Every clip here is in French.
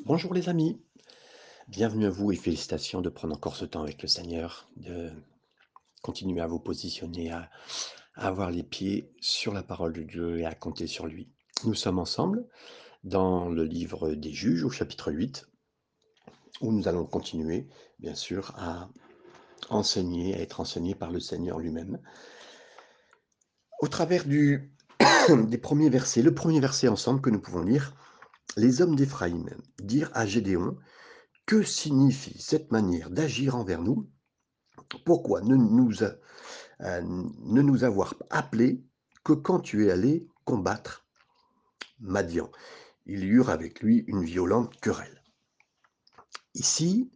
Bonjour les amis, bienvenue à vous et félicitations de prendre encore ce temps avec le Seigneur, de continuer à vous positionner, à, avoir les pieds sur la parole de Dieu et à compter sur lui. Nous sommes ensemble dans le livre des juges au chapitre 8, où nous allons continuer, bien sûr, à enseigner, à être enseigné par le Seigneur lui-même. Au travers des premiers versets, le premier verset ensemble que nous pouvons lire, les hommes d'Éphraïm dirent à Gédéon, que signifie cette manière d'agir envers nous? Pourquoi ne nous, a- euh, ne nous avoir appelés que quand tu es allé combattre Madian? Ils eurent avec lui une violente querelle. Ici,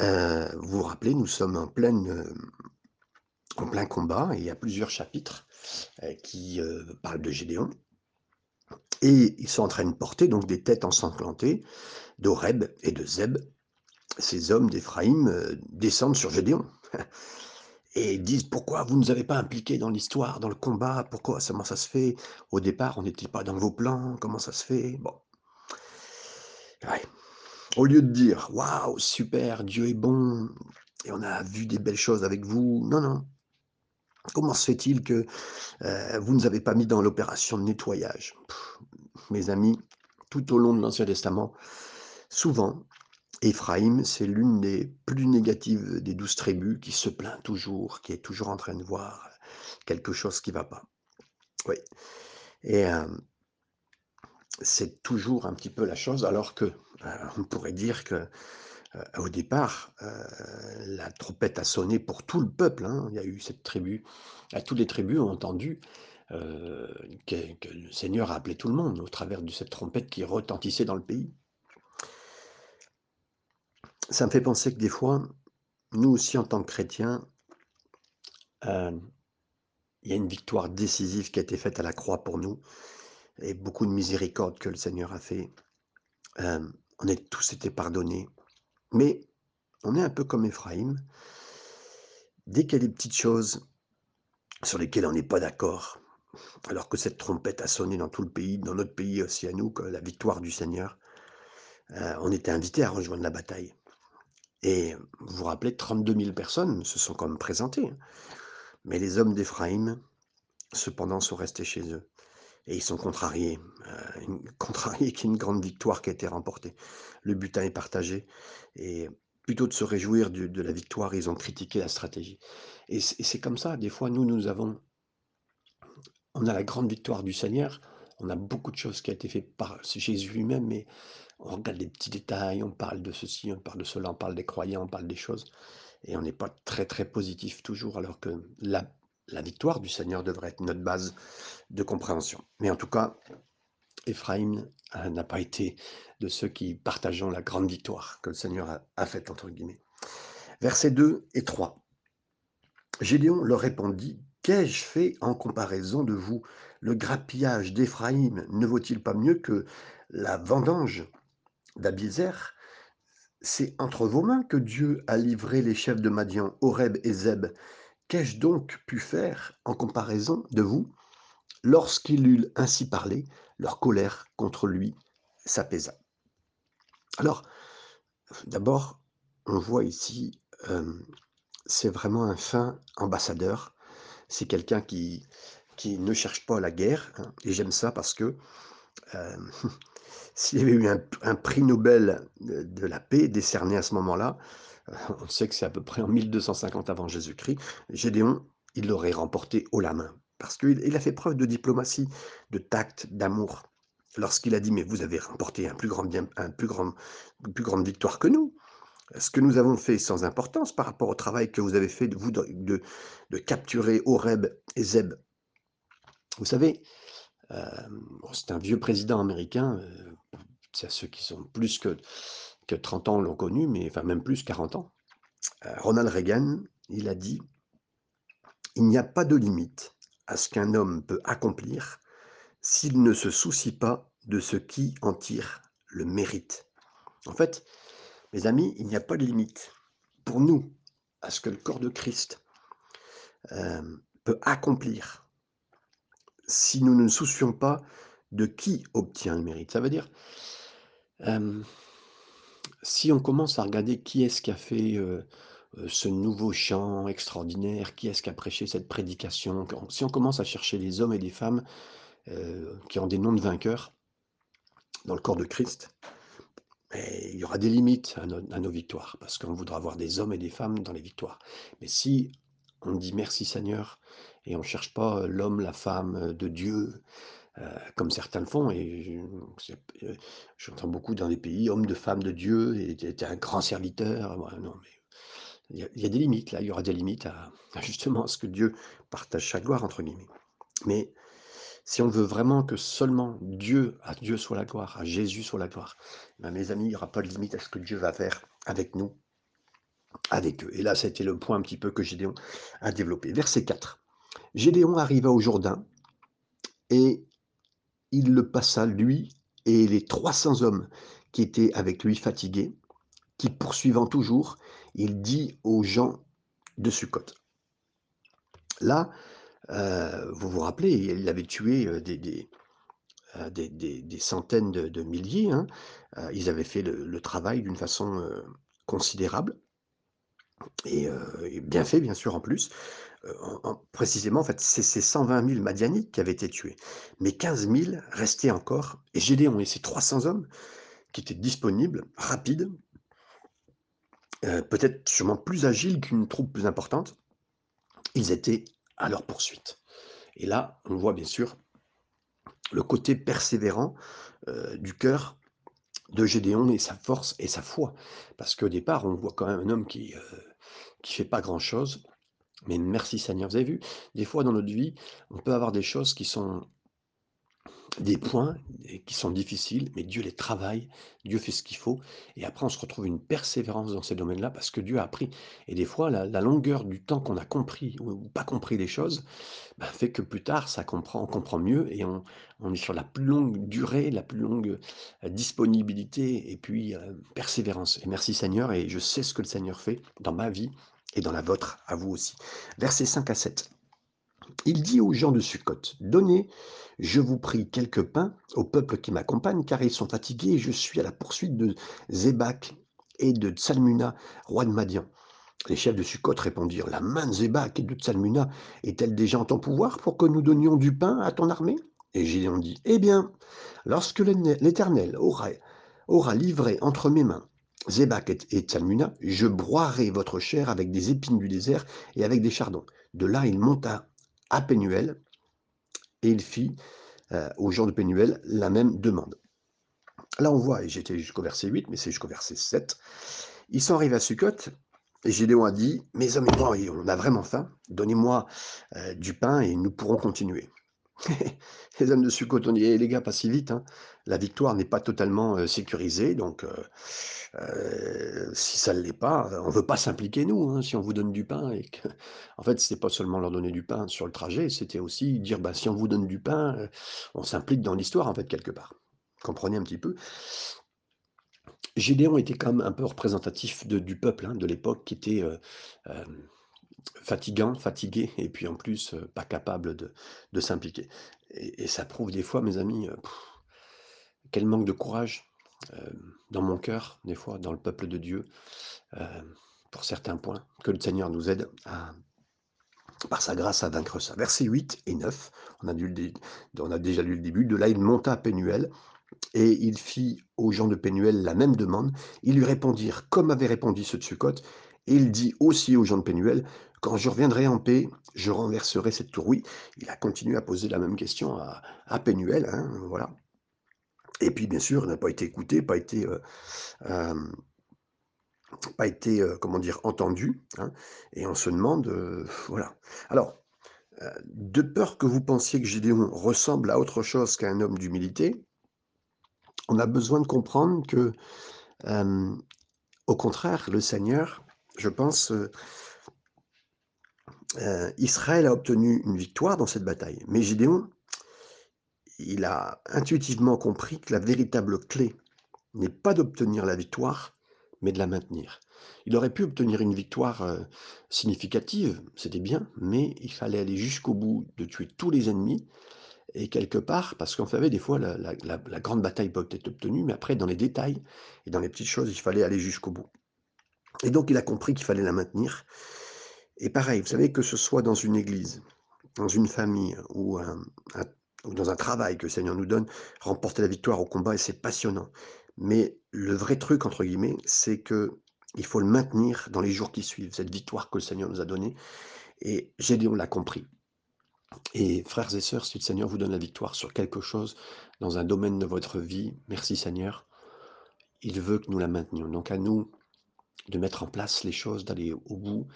euh, vous vous rappelez, nous sommes en, pleine, en plein combat et il y a plusieurs chapitres euh, qui parlent de Gédéon. Et ils sont en train de porter donc des têtes ensanglantées d'Oreb et de Zeb. Ces hommes d'Éphraïm euh, descendent sur Gédéon. Et disent pourquoi vous ne nous avez pas impliqués dans l'histoire, dans le combat, pourquoi, comment ça se fait? Au départ, on n'était pas dans vos plans, comment ça se fait? Bon. Au lieu de dire waouh, super, Dieu est bon et on a vu des belles choses avec vous, non, non. Comment se fait-il que euh, vous ne nous avez pas mis dans l'opération de nettoyage? Mes amis, tout au long de l'Ancien Testament, souvent, Éphraïm, c'est l'une des plus négatives des douze tribus qui se plaint toujours, qui est toujours en train de voir quelque chose qui ne va pas. Oui. Et euh, c'est toujours un petit peu la chose, alors que euh, on pourrait dire que au départ, euh, la trompette a sonné pour tout le peuple. hein. Il y a eu cette tribu, euh, toutes les tribus ont entendu euh, que, le Seigneur a appelé tout le monde au travers de cette trompette qui retentissait dans le pays. Ça me fait penser que des fois, nous aussi en tant que chrétiens, euh, il y a une victoire décisive qui a été faite à la croix pour nous et beaucoup de miséricorde que le Seigneur a fait. Euh, on est tous été pardonnés, mais on est un peu comme Éphraïm. Dès qu'il y a des petites choses sur lesquelles on n'est pas d'accord, alors que cette trompette a sonné dans tout le pays, dans notre pays aussi à nous, que la victoire du Seigneur, euh, on était invités à rejoindre la bataille. Et vous vous rappelez, 32 000 personnes se sont quand même présentées. Mais les hommes d'Éphraïm, cependant, sont restés chez eux. Et ils sont contrariés. euh, une, contrariés qu'il y ait une grande victoire qui a été remportée. Le butin est partagé. Et plutôt de se réjouir de la victoire, ils ont critiqué la stratégie. Et c'est comme ça, des fois, nous, nous avons, on a la grande victoire du Seigneur. On a beaucoup de choses qui ont été faites par Jésus lui-même, mais on regarde les petits détails, on parle de ceci, on parle de cela, on parle des croyants, on parle des choses. Et on n'est pas très, très positif toujours, alors que la, la victoire du Seigneur devrait être notre base de compréhension. Mais en tout cas, Éphraïm euh, n'a pas été de ceux qui partageons la grande victoire que le Seigneur a, faite, entre guillemets. Versets 2 et 3. Gédéon leur répondit, Qu'ai-je fait en comparaison de vous? Le grappillage d'Éphraïm ne vaut-il pas mieux que la vendange d'Abiézer C'est entre vos mains que Dieu a livré les chefs de Madian, Horeb et Zeb. Qu'ai-je donc pu faire en comparaison de vous Lorsqu'il eut ainsi parlé, leur colère contre lui s'apaisa. Alors, d'abord, on voit ici, euh, c'est vraiment un fin ambassadeur. C'est quelqu'un qui, ne cherche pas la guerre. hein. et j'aime ça parce que euh, s'il y avait eu un, prix Nobel de, la paix décerné à ce moment-là, on sait que c'est à peu près en 1250 avant Jésus-Christ, Gédéon, il l'aurait remporté haut la main. Parce qu'il il a fait preuve de diplomatie, de tact, d'amour. Lorsqu'il a dit, mais vous avez remporté un plus grand un plus grand, une plus grande victoire que nous. Ce que nous avons fait sans importance par rapport au travail que vous avez fait, de, vous, de, capturer Horeb et Zeb. Vous savez, euh, c'est un vieux président américain, euh, c'est ceux qui sont plus que, que 30 ans l'ont connu, mais enfin même plus 40 ans. Euh, Ronald Reagan, il a dit Il n'y a pas de limite à ce qu'un homme peut accomplir s'il ne se soucie pas de ce qui en tire le mérite. En fait, mes amis, il n'y a pas de limite pour nous à ce que le corps de Christ euh, peut accomplir si nous ne nous soucions pas de qui obtient le mérite. Ça veut dire, Hem, si on commence à regarder qui est-ce qui a fait, ce nouveau chant extraordinaire, qui est-ce qui a prêché cette prédication, si on commence à chercher des hommes et des femmes, qui ont des noms de vainqueurs dans le corps de Christ, il y aura des limites à nos à nos victoires, parce qu'on voudra avoir des hommes et des femmes dans les victoires. Mais si on dit: «Merci Seigneur» et on cherche pas, l'homme, la femme, de Dieu, comme certains le font et p j'entends beaucoup dans les pays: «Homme de femme de Dieu et es un grand serviteur». Ouais, non, mais il y a des limites là, il y aura des limites à justement ce que Dieu «partage sa gloire» entre guillemets. Mais si on veut vraiment que seulement Dieu à Dieu soit la gloire, à Jésus soit la gloire, ben mes amis, il y aura pas de limite à ce que Dieu va faire avec nous, avec eux. Et là, été le point un petit peu que Gédéon a développé. Verset 4. Gédéon arriva au Jourdain et il le passa, lui et les 300 hommes qui étaient avec lui fatigués, qui poursuivant toujours, il dit aux gens de Sukkot. Là, heu, vous vous rappelez, il avait tué, heu, des des, centaines de milliers, hein. Ils avaient fait le travail d'une façon, considérable et et bien fait, bien sûr, en plus. En précisément, en fait, c'est ces 120 000 Madianites qui avaient été tués. Mais 15 000 restaient encore et Gédéon et ses 300 hommes qui étaient disponibles, rapides, heu, peut-être sûrement plus agiles qu'une troupe plus importante, ils étaient à leur poursuite. Et là, on voit bien sûr le côté persévérant, du cœur de Gédéon et sa force et sa foi. Parce qu'au départ, on voit quand même un homme qui, qui fait pas grand-chose, mais merci Seigneur. Vous avez vu, des fois dans notre vie, on peut avoir des choses qui sont des points qui sont difficiles, mais Dieu les travaille, Dieu fait ce qu'il faut et après on se retrouve une persévérance dans ces domaines-là parce que Dieu a appris et des fois la longueur du temps qu'on a compris ou pas compris les choses, bah, fait que plus tard ça comprend on comprend mieux et on on est sur la plus longue durée, la plus longue, heu, disponibilité et puis, heu, persévérance et merci Seigneur et je sais ce que le Seigneur fait dans ma vie et dans la vôtre, à vous aussi. Versets 5 à 7. Il dit aux gens de Sukkot, Donnez, je vous prie, quelques pains au peuple qui m'accompagne, car ils sont fatigués et je suis à la poursuite de Zébak et de Tsalmuna, roi de Madian. Les chefs de Sukkot répondirent, La main de Zébak et de Tsalmuna est-elle déjà en ton pouvoir pour que nous donnions du pain à ton armée? Et Gédéon dit, Eh bien, lorsque l'Éternel aura, aura livré entre mes mains Zébak et Tsalmuna, je broierai votre chair avec des épines du désert et avec des chardons. De là, il monta à Pénuel et il fit euh, aux gens de Pénuel la même demande. Là, on voit, et j'étais jusqu'au verset 8, mais c'est jusqu'au verset 7, ils sont arrivés à Sukkot, et Gédéon a dit, mes hommes et moi, on a vraiment faim, donnez-moi euh, du pain et nous pourrons continuer. les hommes de dit, eh, les gars, pas si vite, hein. la victoire n'est pas totalement euh, sécurisée, donc euh, euh, si ça ne l'est pas, on ne veut pas s'impliquer nous, hein, si on vous donne du pain. En fait, c'était pas seulement leur donner du pain sur le trajet, c'était aussi dire, bah, si on vous donne du pain, on s'implique dans l'histoire, en fait, quelque part. Comprenez un petit peu? Gédéon était quand même un peu représentatif du peuple hein, de l'époque qui était fatigant, fatigué, et puis en plus euh, pas capable de, de s'impliquer. Et, ça prouve des fois, mes amis, euh, quel manque de courage euh, dans mon cœur, des fois, dans le peuple de Dieu, pour certains points, que le Seigneur nous aide à, par sa grâce à vaincre ça. Versets 8 et 9, on a, déjà lu le début, de là il monta à Pénuel, et il fit aux gens de Pénuel la même demande. Ils lui répondirent comme avait répondu ceux de et il dit aussi aux gens de Pénuel, quand je reviendrai en paix, je renverserai cette tour. Oui, il a continué à poser la même question à, Pénuel, hein, voilà. Et puis, bien sûr, il n'a pas été écouté, pas été, euh, euh, euh, comment dire, entendu. Hein, et on se demande, voilà. Alors, de peur que vous pensiez que Gédéon ressemble à autre chose qu'à un homme d'humilité, on a besoin de comprendre que, au contraire, le Seigneur, je pense, euh, Israël a obtenu une victoire dans cette bataille. Mais Gédéon, il a intuitivement compris que la véritable clé n'est pas d'obtenir la victoire, mais de la maintenir. Il aurait pu obtenir une victoire euh, significative, c'était bien, mais il fallait aller jusqu'au bout de tuer tous les ennemis Et quelque part, parce qu'on savait des fois la la grande bataille peut être obtenue, mais après dans les détails et dans les petites choses, il fallait aller jusqu'au bout. Et donc il a compris qu'il fallait la maintenir. Et pareil, vous savez, que ce soit dans une église, dans une famille ou dans un travail que le Seigneur nous donne, remporter la victoire au combat c'est passionnant. Mais le vrai truc entre guillemets, c'est que il faut le maintenir dans les jours qui suivent, cette victoire que le Seigneur nous a donnée et Gédéon l'a compris. Et frères et sœurs, si le Seigneur vous donne la victoire sur quelque chose dans un domaine de votre vie, merci Seigneur, il veut que nous la maintenions. Donc à nous de mettre en place les choses, d'aller au bout,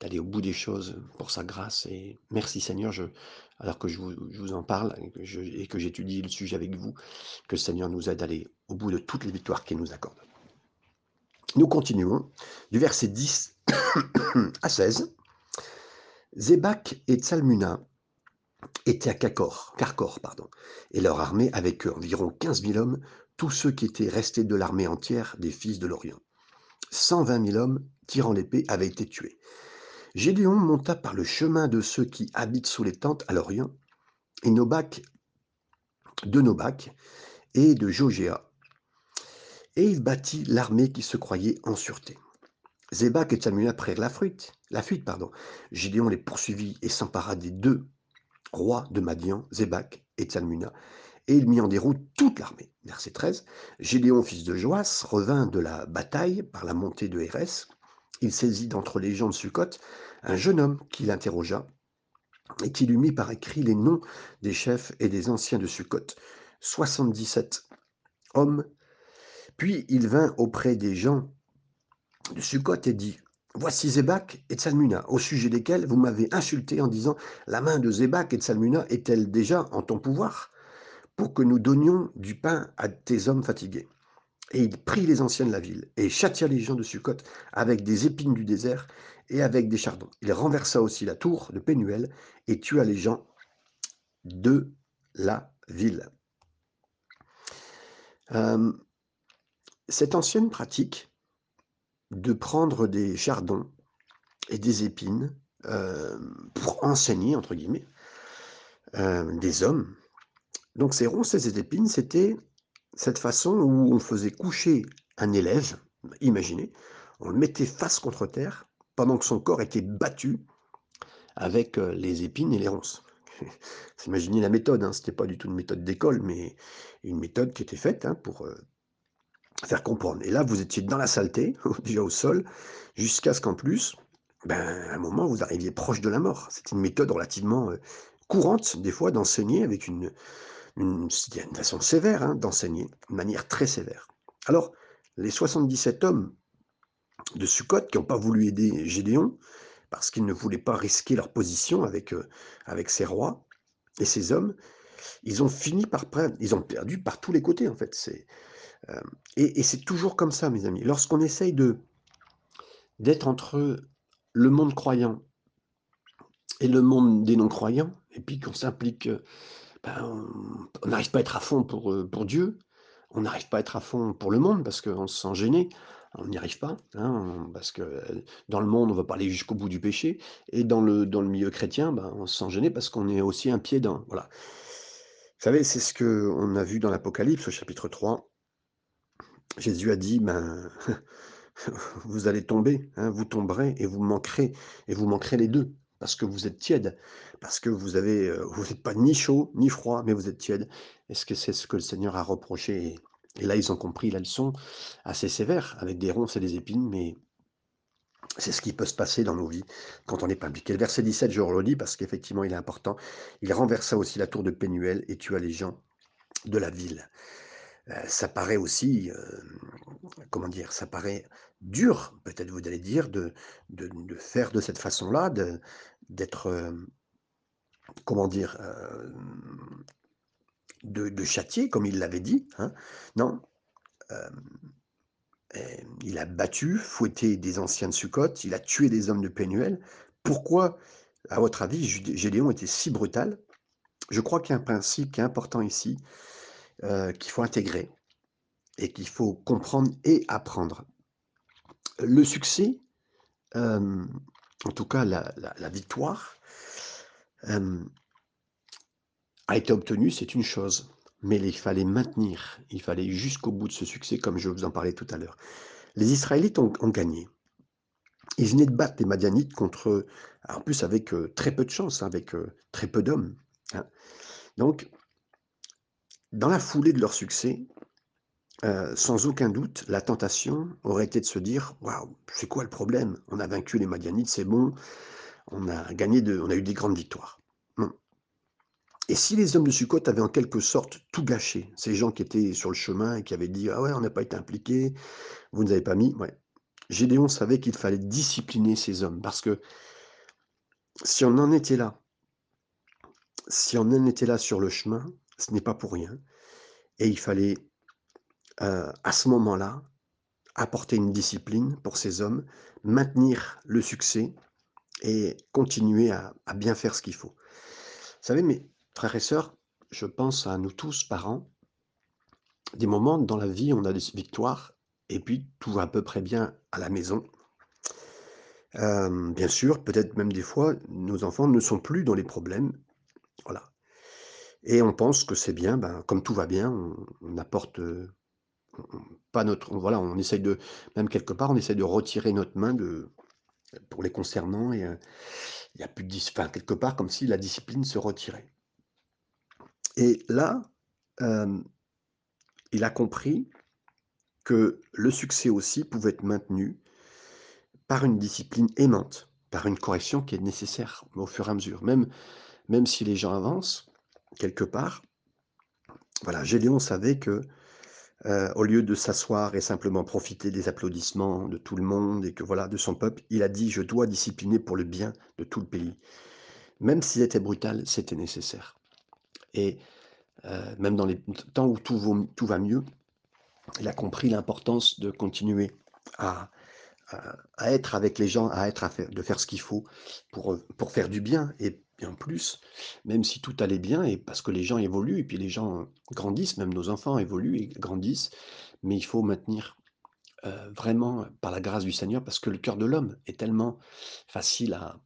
d'aller au bout des choses pour sa grâce. Et merci Seigneur, alors que je vous, en parle et que j'étudie le sujet avec vous, que le Seigneur nous aide à aller au bout de toutes les victoires qu'il nous accorde. Nous continuons du verset 10 à 16. Zébak et Tsalmuna étaient à Kakor, Karkor, pardon, et leur armée avec environ 15 000 hommes, tous ceux qui étaient restés de l'armée entière des fils de l'Orient. 120 000 hommes tirant l'épée avaient été tués. Gédéon monta par le chemin de ceux qui habitent sous les tentes à l'Orient, et Nobak, de Nobak et de Jogéa, et il bâtit l'armée qui se croyait en sûreté. Zébak et Tsalmuna prirent la fuite, la fuite pardon. Gédéon les poursuivit et s'empara des deux rois de Madian, Zébak et Tsalmuna, et il mit en déroute toute l'armée. Verset 13. Gédéon, fils de Joas, revint de la bataille par la montée de Hérès. Il saisit d'entre les gens de Sukkot un jeune homme qui l'interrogea et qui lui mit par écrit les noms des chefs et des anciens de Sukkot. 77 hommes. Puis il vint auprès des gens de Sukkot et dit Voici Zébak et Tsalmuna, au sujet desquels vous m'avez insulté en disant La main de Zébak et Tsalmuna est-elle déjà en ton pouvoir? Pour que nous donnions du pain à tes hommes fatigués Et il prit les anciens de la ville et châtia les gens de Sukkot avec des épines du désert et avec des chardons. Il renversa aussi la tour de Pénuel et tua les gens de la ville. Euh, cette ancienne pratique de prendre des chardons et des épines euh, pour enseigner, entre guillemets, euh, des hommes. Donc ces ronces et ces épines, c'était cette façon où on faisait coucher un élève, imaginez, on le mettait face contre terre pendant que son corps était battu avec euh, les épines et les ronces. Imaginez la méthode, hein, ce n'était pas du tout une méthode d'école, mais une méthode qui était faite hein, pour euh, faire comprendre. Et là, vous étiez dans la saleté, déjà au sol, jusqu'à ce qu'en plus, ben, à un moment, vous arriviez proche de la mort. C'est une méthode relativement euh, courante, des fois, d'enseigner avec une, une, façon sévère hein, d'enseigner, une manière très sévère. Alors, les 77 hommes de Sukkot qui n'ont pas voulu aider Gédéon, parce qu'ils ne voulaient pas risquer leur position avec, euh, avec ces rois et ces hommes, ils ont fini par ils ont perdu par tous les côtés en fait. Euh, et, et c'est toujours comme ça, mes amis. Lorsqu'on essaye de d'être entre le monde croyant et le monde des non-croyants, et puis qu'on s'implique, ben, on n'arrive pas à être à fond pour, euh, pour Dieu, on n'arrive pas à être à fond pour le monde parce qu'on se sent gêné, on n'y arrive pas, hein, parce que euh, dans le monde, on va pas aller jusqu'au bout du péché, et dans le, dans le milieu chrétien, ben, on se sent gêné parce qu'on est aussi un pied dans. Vous savez, c'est ce qu'on a vu dans l'Apocalypse, au chapitre 3. Jésus a dit, ben, vous allez tomber, hein, vous tomberez et vous manquerez, et vous manquerez les deux, parce que vous êtes tiède, parce que euh, vous n'êtes pas ni chaud ni froid, mais vous êtes tiède. Est-ce que c'est ce que le Seigneur a reproché? Et, là, ils ont compris la leçon assez sévère, avec des ronces et des épines, mais c'est ce qui peut se passer dans nos vies quand on n'est pas impliqué. Le verset 17, je le redis parce qu'effectivement, il est important. Il renversa aussi la tour de Pénuel et tua les gens de la ville. Ça paraît aussi, comment dire, ça paraît dur, peut-être vous allez dire, de, de, faire de cette façon-là, d'être, comment dire, de, châtier, comme il l'avait dit. hein. Non, il a battu, fouetté des anciens de Sukkot, il a tué des hommes de Pénuel. Pourquoi, à votre avis, Gédéon était si brutal? Je crois qu'il y a un principe qui est important ici, euh, qu'il faut intégrer et qu'il faut comprendre et apprendre. Le succès, euh, en tout cas la, victoire, euh, a été obtenu, c'est une chose, mais il fallait maintenir, il fallait jusqu'au bout de ce succès, comme je vous en parlais tout à l'heure. Les Israélites ont, gagné. Ils venaient de battre les Madianites contre, en plus avec très peu de chance, avec très peu d'hommes. Hein. Donc, dans la foulée de leur succès, euh, sans aucun doute, la tentation aurait été de se dire Waouh, c'est quoi le problème? On a vaincu les Madianites, c'est bon, on a gagné, on a eu des grandes victoires. Et si les hommes de Sukkot avaient en quelque sorte tout gâché, ces gens qui étaient sur le chemin et qui avaient dit Ah ouais, on n'a pas été impliqués, vous ne avez pas mis. Gédéon savait qu'il fallait discipliner ces hommes parce que si on en était là, si on en était là sur le chemin, ce n'est pas pour rien. Et il fallait euh, à ce moment-là, apporter une discipline pour ces hommes, maintenir le succès et continuer à, bien faire ce qu'il faut. Vous savez, mes frères et sœurs, je pense à nous tous, parents, des moments dans la vie, on a des victoires, et puis tout va à peu près bien à la maison. Euh, bien sûr, peut-être même des fois, nos enfants ne sont plus dans les problèmes. Voilà. Et on pense que c'est bien, ben, comme tout va bien, on apporte euh, pas notre, voilà, on essaye de, même quelque part, on essaye de retirer notre main de, pour les concernant et euh, il y a plus de, enfin, quelque part, comme si la discipline se retirait. Et là, euh, il a compris que le succès aussi pouvait être maintenu par une discipline aimante, par une correction qui est nécessaire au fur et à mesure. Même, même si les gens avancent, quelque part, voilà, Gédéon savait que euh, au lieu de s'asseoir et simplement profiter des applaudissements de tout le monde et que voilà de son peuple, il a dit je dois discipliner pour le bien de tout le pays. Même s'il était brutal, c'était nécessaire. Et euh, même dans les temps où tout, va mieux, il a compris l'importance de continuer à, à, être avec les gens, à être à faire, de faire ce qu'il faut pour, pour faire du bien et en plus, même si tout allait bien, et parce que les gens évoluent, et puis les gens grandissent, même nos enfants évoluent et grandissent, mais il faut maintenir euh, vraiment par la grâce du Seigneur, parce que le cœur de l'homme est tellement facile à,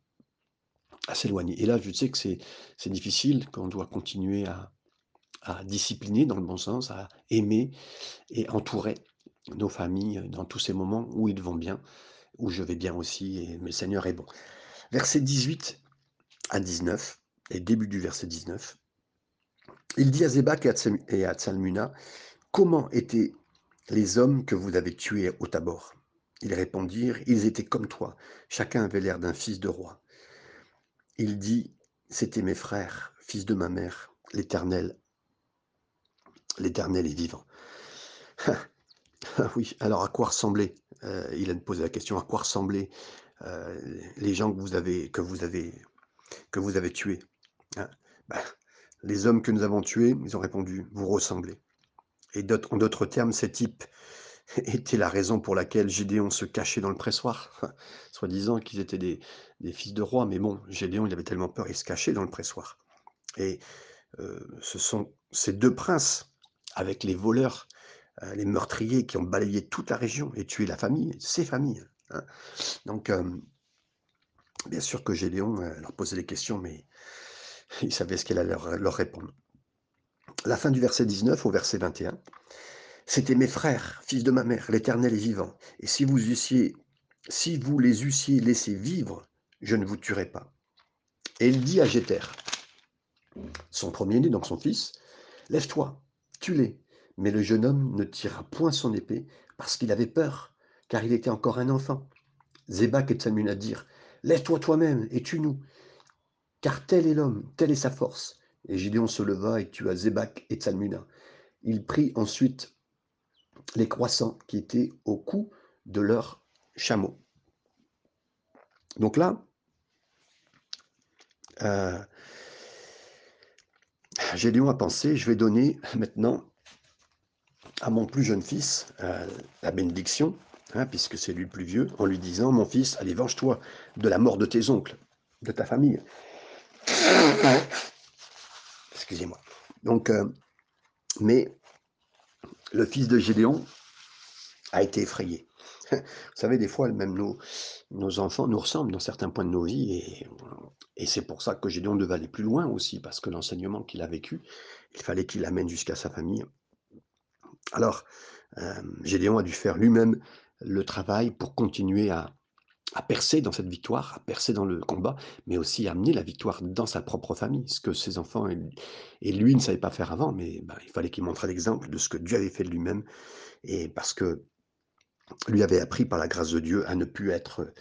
s'éloigner. Et là, je sais que c'est difficile, qu'on doit continuer à, discipliner dans le bon sens, à aimer et entourer nos familles dans tous ces moments où ils vont bien, où je vais bien aussi, et le Seigneur est bon. Verset 18 à 19, et début du verset 19, il dit à Zébak et à Tsalmuna, comment étaient les hommes que vous avez tués au Tabor? Ils répondirent, ils étaient comme toi, chacun avait l'air d'un fils de roi. Il dit, c'étaient mes frères, fils de ma mère, l'Éternel, l'Éternel est vivant. Oui, alors à quoi ressemblaient euh, Il a posé la question, à quoi ressemblaient euh, les gens que vous avez que vous avez tué hein. bah, Les hommes que nous avons tués, ils ont répondu, vous ressemblez. Et en d'autres termes, ces types étaient la raison pour laquelle Gédéon se cachait dans le pressoir, soi-disant qu'ils étaient des, fils de roi, mais bon, Gédéon, il avait tellement peur, il se cachait dans le pressoir. Et euh, ce sont ces deux princes, avec les voleurs, euh, les meurtriers qui ont balayé toute la région et tué la famille, ses familles. Hein. Donc, euh, Bien sûr que Gédéon euh, leur posait des questions, mais il savait ce qu'elle allait leur, répondre. La fin du verset 19 au verset 21. C'étaient mes frères, fils de ma mère, l'Éternel est vivant. Et si vous eussiez, si vous les eussiez laissés vivre, je ne vous tuerais pas. Et il dit à Jéter, son premier-né, donc son fils, Lève-toi, tue-les. Mais le jeune homme ne tira point son épée parce qu'il avait peur, car il était encore un enfant. Zébak et dirent Lève-toi toi-même et tue-nous, car tel est l'homme, telle est sa force. Et Gideon se leva et tua Zébak et Tsalmuna. Il prit ensuite les croissants qui étaient au cou de leurs chameaux. Donc là, euh, Gédéon a pensé, je vais donner maintenant à mon plus jeune fils euh, la bénédiction, Hein, puisque c'est lui le plus vieux, en lui disant, mon fils, allez, venge-toi de la mort de tes oncles, de ta famille. Excusez-moi. Donc, euh, mais le fils de Gédéon a été effrayé. Vous savez, des fois, même nos enfants nous ressemblent dans certains points de nos vies et c'est pour ça que Gédéon devait aller plus loin aussi, parce que l'enseignement qu'il a vécu, il fallait qu'il l'amène jusqu'à sa famille. Alors, hem, Gédéon a dû faire lui-même le travail pour continuer à percer dans cette victoire, à percer dans le combat, mais aussi à amener la victoire dans sa propre famille, ce que ses enfants et lui ne savaient pas faire avant, mais bah, il fallait qu'il montre l'exemple de ce que Dieu avait fait de lui-même et parce que lui avait appris par la grâce de Dieu à ne plus être,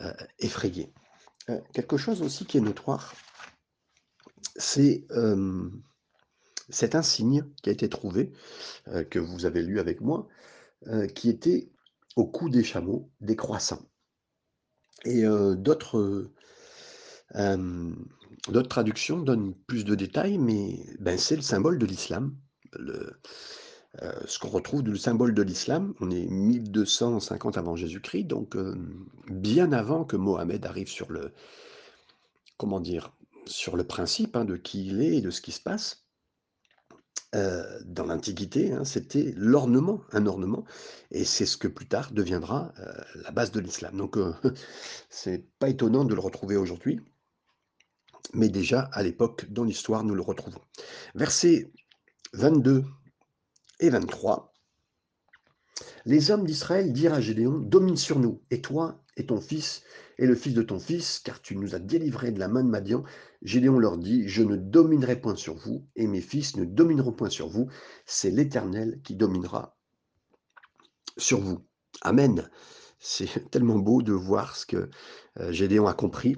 heu, effrayé. Heu, quelque chose aussi qui est notoire, c'est, cet insigne qui a été trouvé, heu, que vous avez lu avec moi, qui était au cou des chameaux, des croissants et d'autres, heu, hem, d'autres traductions donnent plus de détails, mais ben, c'est le symbole de l'islam. Heu, ce qu'on retrouve le symbole de l'islam, on est 1250 avant Jésus-Christ, donc bien avant que Mohammed arrive sur le comment dire? Sur le principe, hein, de qui il est et de ce qui se passe. Dans l'Antiquité, hein, c'était l'ornement, un ornement et c'est ce que plus tard deviendra, la base de l'islam. Donc heu, c'est pas étonnant de le retrouver aujourd'hui, mais déjà à l'époque, dans l'histoire, nous le retrouvons. Versets 22 et 23. Les hommes d'Israël dirent à Gédéon, domine sur nous, et toi, et ton fils, et le fils de ton fils, car tu nous as délivrés de la main de Madian. Gédéon leur dit, je ne dominerai point sur vous, et mes fils ne domineront point sur vous, c'est l'Éternel qui dominera sur vous. Amen. C'est tellement beau de voir ce que euh, Gédéon a compris.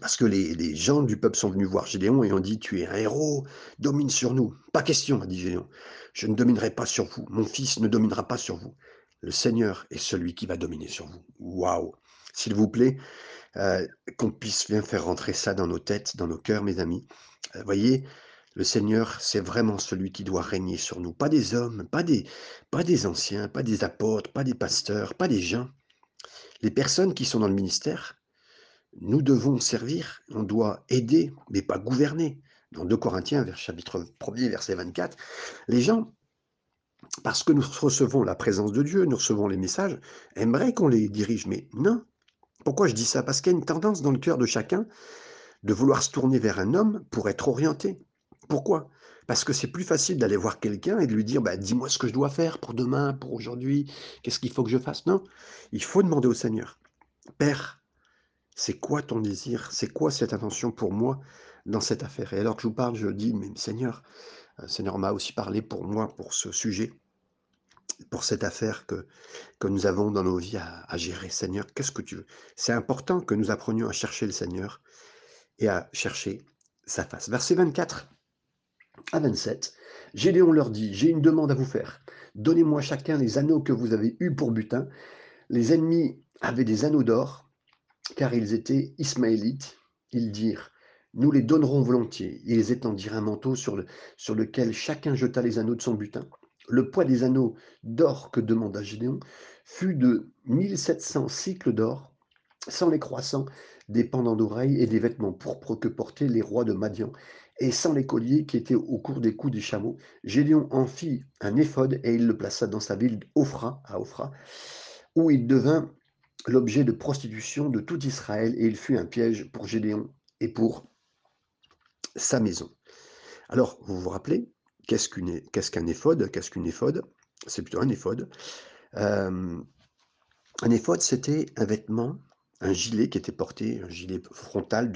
Parce que les, les gens du peuple sont venus voir Gédéon et ont dit Tu es un héros, domine sur nous. Pas question, a dit Gédéon. Je ne dominerai pas sur vous. Mon fils ne dominera pas sur vous. Le Seigneur est celui qui va dominer sur vous. Waouh S'il vous plaît, euh, qu'on puisse bien faire rentrer ça dans nos têtes, dans nos cœurs, mes amis. Euh, voyez, le Seigneur, c'est vraiment celui qui doit régner sur nous. Pas des hommes, pas des, anciens, pas des apôtres, pas des pasteurs, pas des gens. Les personnes qui sont dans le ministère, nous devons servir, on doit aider, mais pas gouverner. Dans 2 Corinthiens, chapitre 1er, verset 24, les gens, parce que nous recevons la présence de Dieu, nous recevons les messages, aimeraient qu'on les dirige, mais non. Pourquoi je dis ça? Parce qu'il y a une tendance dans le cœur de chacun de vouloir se tourner vers un homme pour être orienté. Pourquoi? Parce que c'est plus facile d'aller voir quelqu'un et de lui dire bah, Dis-moi ce que je dois faire pour demain, pour aujourd'hui, qu'est-ce qu'il faut que je fasse? Non, il faut demander au Seigneur. Père, c'est quoi ton désir? C'est quoi cette intention pour moi dans cette affaire? Et alors que je vous parle, je dis Mais Seigneur, euh, Seigneur m'a aussi parlé pour moi, pour ce sujet, pour cette affaire que, nous avons dans nos vies à, gérer. Seigneur, qu'est-ce que tu veux? C'est important que nous apprenions à chercher le Seigneur et à chercher sa face. Verset 24 à 27, Gédéon leur dit, j'ai une demande à vous faire. Donnez-moi chacun les anneaux que vous avez eus pour butin. Les ennemis avaient des anneaux d'or, car ils étaient ismaélites. Ils dirent, nous les donnerons volontiers. Ils étendirent un manteau sur lequel chacun jeta les anneaux de son butin. Le poids des anneaux d'or que demanda Gédéon fut de 1700 cycles d'or, sans les croissants, des pendants d'oreilles et des vêtements pourpres que portaient les rois de Madian, et sans les colliers qui étaient au cours des coups des chameaux. Gédéon en fit un éphode et il le plaça dans sa ville Ophra, à Ophra, où il devint l'objet de prostitution de tout Israël, et il fut un piège pour Gédéon et pour sa maison. Alors, vous vous rappelez, qu'est-ce qu'un éphode C'est plutôt un éphode. Un éphode, c'était un vêtement un gilet qui était porté, un gilet frontal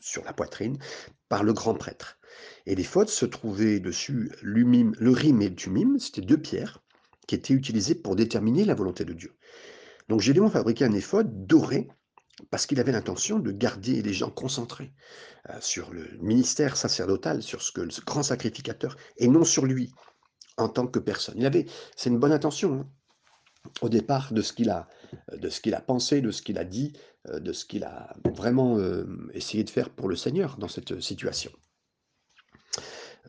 sur la poitrine, par le grand prêtre. Et fautes se trouvaient dessus le rim et le tumim, c'était deux pierres qui étaient utilisées pour déterminer la volonté de Dieu. Donc Gédéon fabriquait un éphode doré parce qu'il avait l'intention de garder les gens concentrés euh, sur le ministère sacerdotal, sur ce que le grand sacrificateur, et non sur lui en tant que personne. Il avait, c'est une bonne intention, hein au départ de ce qu'il a, de ce qu'il a pensé, de ce qu'il a dit, euh, de ce qu'il a vraiment euh, essayé de faire pour le Seigneur dans cette situation.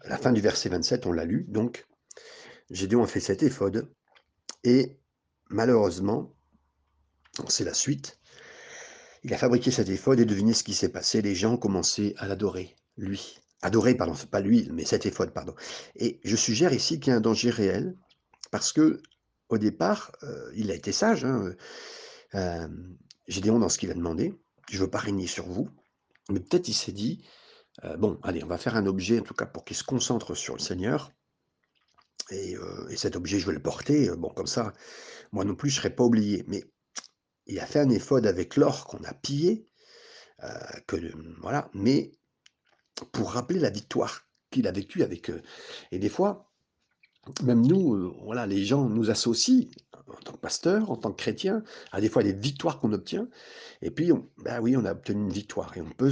La fin du verset 27, on l'a lu, donc Gédéon a fait cet éphode, et malheureusement, c'est la suite, il a fabriqué cet éphode et devinez ce qui s'est passé, les gens commencé à l'adorer, lui. Adorer, pardon, pas lui, mais cet éphode, pardon. Et je suggère ici qu'il y a un danger réel, parce que au départ, heu, il a été sage, hein, heu, Gédéon dans ce qu'il a demandé: «Je veux pas régner sur vous». Mais peut-être il s'est dit: «Heu, bon, allez, on va faire un objet, en tout cas pour qu'il se concentre sur le Seigneur et et cet objet, je vais le porter, bon, comme ça, moi non plus, je serai pas oublié». Mais il a fait un éphod avec l'or qu'on a pillé, heu, que, voilà, mais pour rappeler la victoire qu'il a vécue avec, heu et des fois, même nous, heu, voilà, les gens nous associent, en tant que pasteur, en tant que chrétien, à des fois des victoires qu'on obtient et puis on bah, oui, on a obtenu une victoire et on peut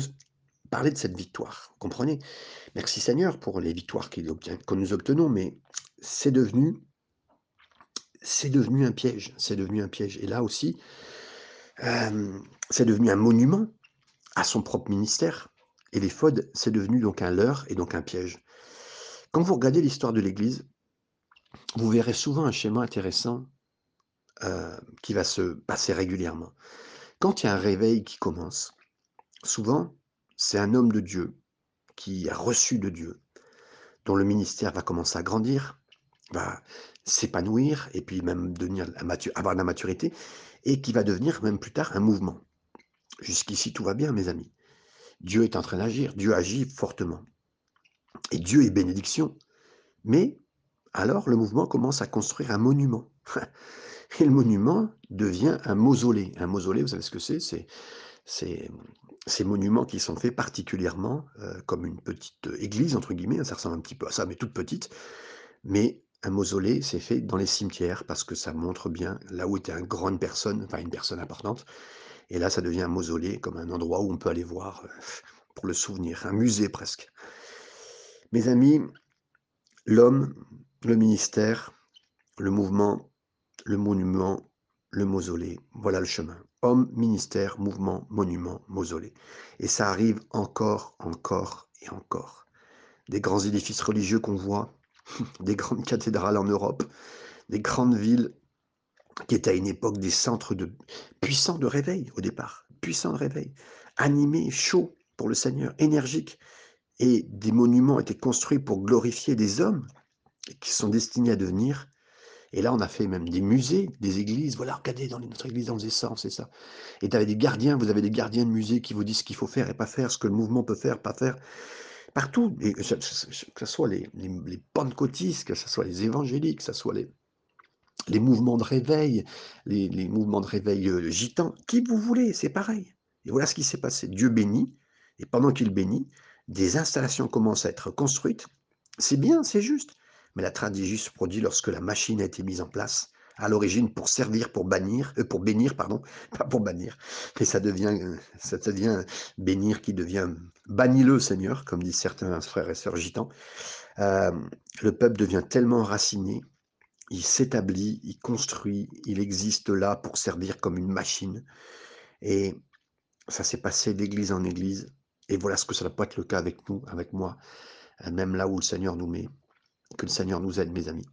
parler de cette victoire, comprenez? Merci Seigneur pour les victoires qu'il obtient que nous obtenons, mais c'est devenu c'est devenu un piège, c'est devenu un piège et là aussi, hem, c'est devenu un monument à son propre ministère et l'éphod, c'est devenu donc un leurre et donc un piège. Quand vous regardez l'histoire de l'Église, vous verrez souvent un schéma intéressant, heu, qui va se passer régulièrement. Quand il y a un réveil qui commence, souvent, c'est un homme de Dieu qui a reçu de Dieu, dont le ministère va commencer à grandir, va s'épanouir et puis même devenir avoir de la maturité et qui va devenir même plus tard un mouvement. Jusqu'ici, tout va bien, mes amis. Dieu est en train d'agir, Dieu agit fortement et Dieu est bénédiction. Mais alors le mouvement commence à construire un monument et le monument devient un mausolée. Un mausolée, vous savez ce que c'est? C'est ces monuments qui sont faits particulièrement, heu, comme une petite, «église» entre guillemets, hein, ça ressemble un petit peu à ça, mais toute petite. Mais un mausolée, c'est fait dans les cimetières parce que ça montre bien là où était un grande personne, enfin une personne importante et là, ça devient un mausolée comme un endroit où on peut aller voir, heu, pour le souvenir, un musée presque. Mes amis, l'homme, le ministère, le mouvement, le monument, le mausolée, voilà le chemin. Homme, ministère, mouvement, monument, mausolée et ça arrive encore, encore et encore. Des grands édifices religieux qu'on voit, des grandes cathédrales en Europe, des grandes villes qui étaient à une époque des centres de puissants de réveil au départ, puissants de réveil, animés, chauds pour le Seigneur, énergiques et des monuments étaient construits pour glorifier des hommes qui sont destinés à devenir et là, on a fait même des musées, des églises. Voilà, regardez, dans notre église, on faisait ça, faisait ça. Et tu avais des gardiens, vous avez des gardiens de musées qui vous disent ce qu'il faut faire et pas faire, ce que le mouvement peut faire, pas faire. Partout, que ce, soit les, pentecôtistes, que ce soit les évangéliques, que ce soit les, mouvements de réveil, les, les mouvements de réveil euh, gitans, qui vous voulez, c'est pareil. Et voilà ce qui s'est passé. Dieu bénit, et pendant qu'il bénit, des installations commencent à être construites. C'est bien, c'est juste. Mais la tragédie se produit lorsque la machine a été mise en place à l'origine pour servir, pour bannir, euh, pour bénir, pardon, pas pour bannir, mais ça devient, euh, ça devient bénir qui devient bannis-le Seigneur, comme disent certains frères et sœurs gitans. Euh, le peuple devient tellement enraciné, il s'établit, il construit, il existe là pour servir comme une machine. Et ça s'est passé d'église en église. Et voilà ce que ça va pas être le cas avec nous, avec moi, même là où le Seigneur nous met. Que le Seigneur nous aide, mes amis.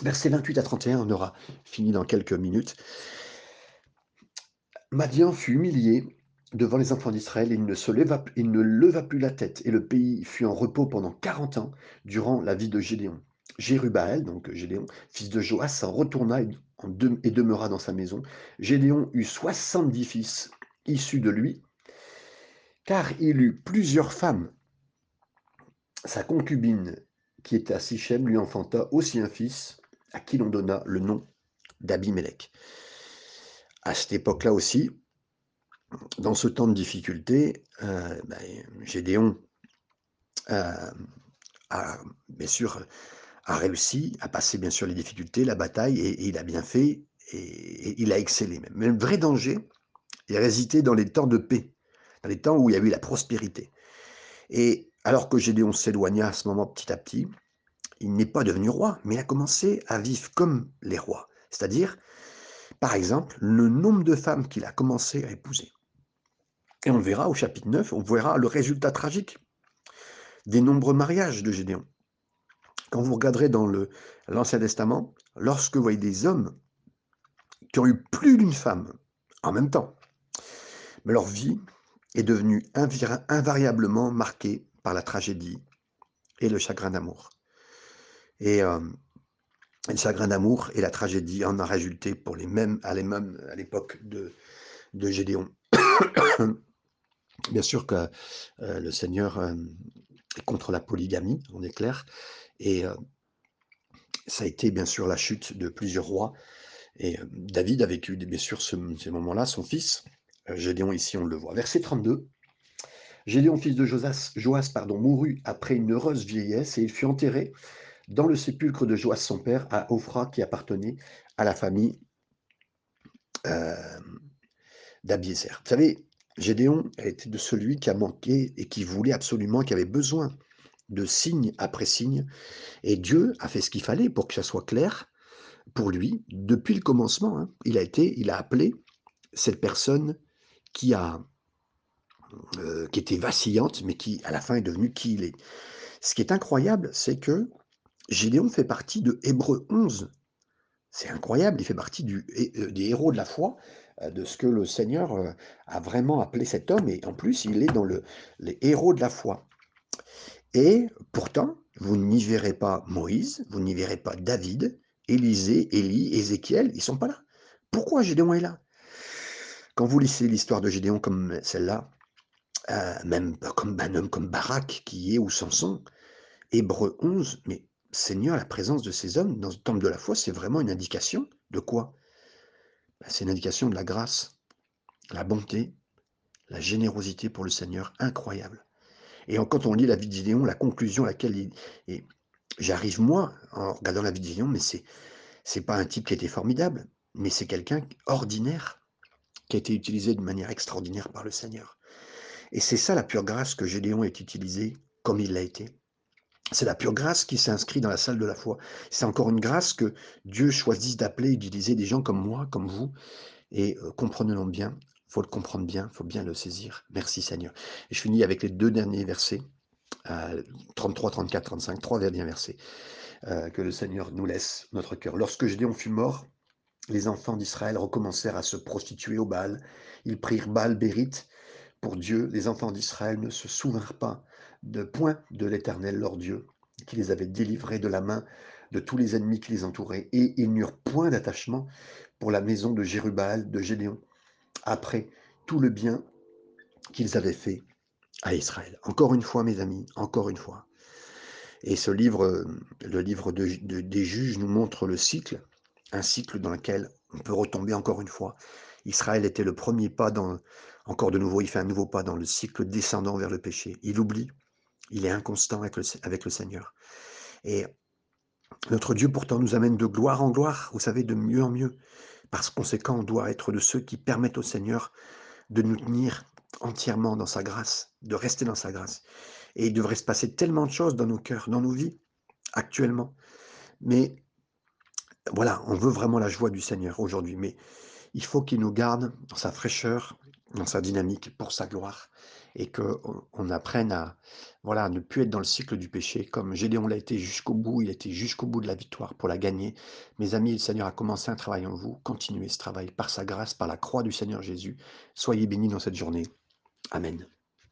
Versets 28 à 31, on aura fini dans quelques minutes. Madian fut humilié devant les enfants d'Israël, il ne leva, il ne leva plus la tête, et le pays fut en repos pendant 40 ans durant la vie de Gédéon. Jérubaël, donc Gédéon, fils de Joas, s'en retourna et, et demeura dans sa maison. Gédéon eut 70 fils issus de lui, car il eut plusieurs femmes. Sa concubine qui était à Sichem, lui enfanta aussi un fils, à qui l'on donna le nom d'Abimelech. À cette époque-là aussi, dans ce temps de difficulté, euh, ben, Gédéon euh, a bien sûr a réussi à passer bien sûr les difficultés, la bataille, et, il a bien fait, et, il a excellé. Mais le vrai danger est résisté dans les temps de paix, dans les temps où il y a eu la prospérité. Et alors que Gédéon s'éloigna à ce moment petit à petit, il n'est pas devenu roi, mais il a commencé à vivre comme les rois. C'est-à-dire, par exemple, le nombre de femmes qu'il a commencé à épouser. Et on verra au chapitre 9, on verra le résultat tragique des nombreux mariages de Gédéon. Quand vous regarderez dans l'Ancien Testament, lorsque vous voyez des hommes qui ont eu plus d'une femme en même temps, leur vie est devenue invariablement marquée par la tragédie et le chagrin d'amour. Et euh, et le chagrin d'amour et la tragédie en a résulté pour les mêmes à l'époque de Gédéon. Bien sûr que, heu, le Seigneur, hem, est contre la polygamie, on est clair et heu, ça a été bien sûr la chute de plusieurs rois et David a vécu bien sûr ce ces moments-là, son fils, Gédéon ici on le voit. Verset 32 Gédéon, fils de Josas, Joas, pardon, mourut après une heureuse vieillesse et il fut enterré dans le sépulcre de Joas, son père, à Ophra, qui appartenait à la famille euh. Vous savez, Gédéon était de celui qui a manqué et qui voulait absolument, qui avait besoin de signe après signe, et Dieu a fait ce qu'il fallait pour que ça soit clair pour lui depuis le commencement. hein. Il a été, il a appelé cette personne qui a euh, qui était vacillante, mais qui à la fin est devenue qui il est. Ce qui est incroyable, c'est que Gédéon fait partie de Hébreux 11. C'est incroyable, il fait partie euh, des héros de la foi, euh, de ce que le Seigneur euh, a vraiment appelé cet homme, et en plus, il est dans le, les héros de la foi. Et pourtant, vous n'y verrez pas Moïse, vous n'y verrez pas David, Élisée, Élie, Ézéchiel, ils sont pas là. Pourquoi Gédéon est là? Quand vous lisez l'histoire de Gédéon comme celle-là, même comme un homme comme Barak qui est ou Samson, Hébreux 11, mais Seigneur, la présence de ces hommes dans le temple de la foi, c'est vraiment une indication de quoi? Ben, C'est une indication de la grâce, la bonté, la générosité pour le Seigneur, incroyable. Et quand on lit la vie de Gideon, la conclusion à laquelle j'arrive moi en regardant la vie de Gideon, mais c'est c'est pas un type qui était formidable, mais c'est quelqu'un ordinaire qui a été utilisé de manière extraordinaire par le Seigneur. Et c'est ça la pure grâce que Gédéon est utilisé comme il l'a été. C'est la pure grâce qui s'inscrit dans la salle de la foi. C'est encore une grâce que Dieu choisit d'appeler, d'utiliser des gens comme moi, comme vous. Et euh, comprenons-le bien, il faut le comprendre bien, il faut bien le saisir. Merci Seigneur. Et je finis avec les deux derniers versets, euh, 33, 34, 35, trois derniers versets, euh, que le Seigneur nous laisse notre cœur. Lorsque Gédéon fut mort, les enfants d'Israël recommencèrent à se prostituer au Baal. Ils prirent Baal Bérite pour Dieu. Les enfants d'Israël ne se souvinrent pas de point de l'Éternel leur Dieu, qui les avait délivrés de la main de tous les ennemis qui les entouraient, et ils n'eurent point d'attachement pour la maison de Jérubal, de Gédéon, après tout le bien qu'ils avaient fait à Israël. Encore une fois, mes amis, encore une fois. Et ce livre, le livre de- de- des juges, nous montre le cycle, un cycle dans lequel on peut retomber encore une fois. Israël était le premier pas dans, encore de nouveau, il fait un nouveau pas dans le cycle descendant vers le péché. Il oublie, il est inconstant avec le, Seigneur. Et notre Dieu pourtant nous amène de gloire en gloire, vous savez, de mieux en mieux. Par conséquent, on doit être de ceux qui permettent au Seigneur de nous tenir entièrement dans sa grâce, de rester dans sa grâce. Et il devrait se passer tellement de choses dans nos cœurs, dans nos vies, actuellement. Mais voilà, on veut vraiment la joie du Seigneur aujourd'hui. Mais il faut qu'il nous garde dans sa fraîcheur, dans sa dynamique, pour sa gloire. Et qu'on on apprenne à, voilà, ne plus être dans le cycle du péché, comme Gédéon l'a été jusqu'au bout, il a été jusqu'au bout de la victoire pour la gagner. Mes amis, le Seigneur a commencé un travail en vous. Continuez ce travail par sa grâce, par la croix du Seigneur Jésus. Soyez bénis dans cette journée. Amen.